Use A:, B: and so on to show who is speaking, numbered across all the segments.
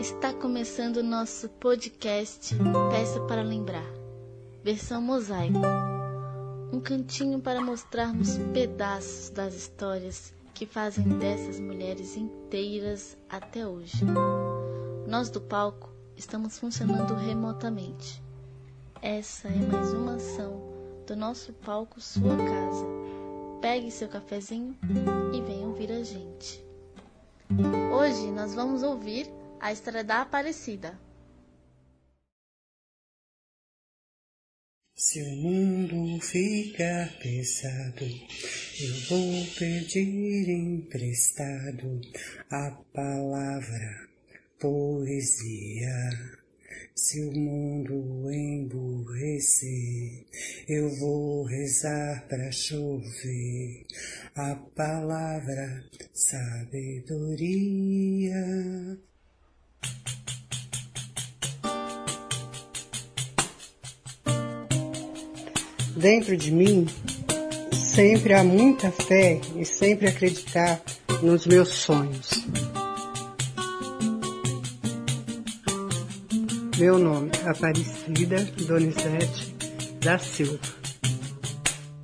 A: Está começando o nosso podcast Peça para Lembrar, versão mosaico. Um cantinho para mostrarmos pedaços das histórias que fazem dessas mulheres inteiras até hoje. Nós do palco estamos funcionando remotamente. Essa é mais uma ação do nosso palco Sua Casa. Pegue seu cafezinho e venha ouvir a gente. Hoje nós vamos ouvir a história da Aparecida.
B: Se o mundo ficar pesado, eu vou pedir emprestado a palavra poesia. Se o mundo emburrecer, eu vou rezar para chover a palavra sabedoria. Dentro de mim sempre há muita fé e sempre acreditar nos meus sonhos. Meu nome Aparecida Donizete da Silva.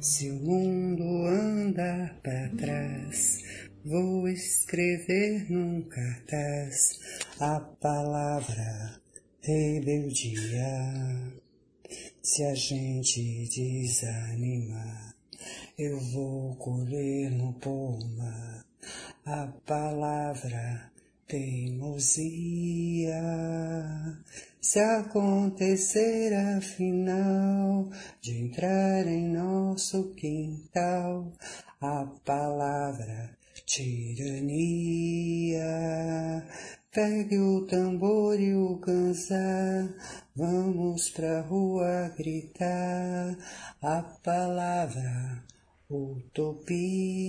B: Se o mundo andar para trás, vou escrever num cartaz a palavra rebeldia. Se a gente desanimar, eu vou colher no poma a palavra teimosia. Se acontecer afinal de entrar em nosso quintal a palavra tirania, pegue o tambor e o cansar, vamos pra rua gritar a palavra utopia.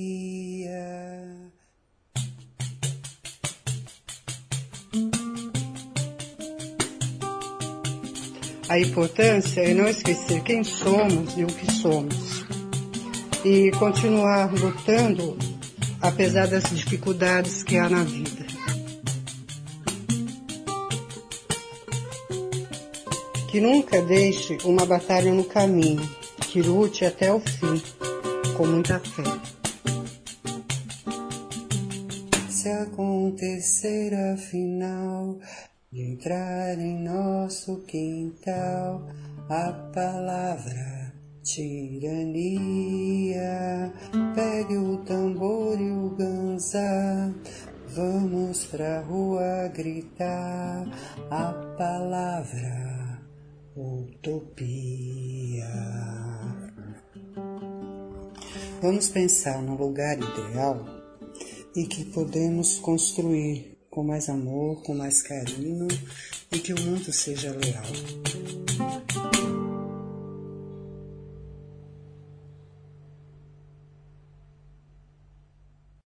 B: A importância é não esquecer quem somos e o que somos. E continuar lutando apesar das dificuldades que há na vida. Que nunca deixe uma batalha no caminho, que lute até o fim, com muita fé. Se acontecer afinal entrar em nosso quintal a palavra tirania. Pegue o tambor e o ganza, vamos pra rua gritar a palavra utopia. Vamos pensar no lugar ideal e que podemos construir com mais amor, com mais carinho e que o mundo seja leal.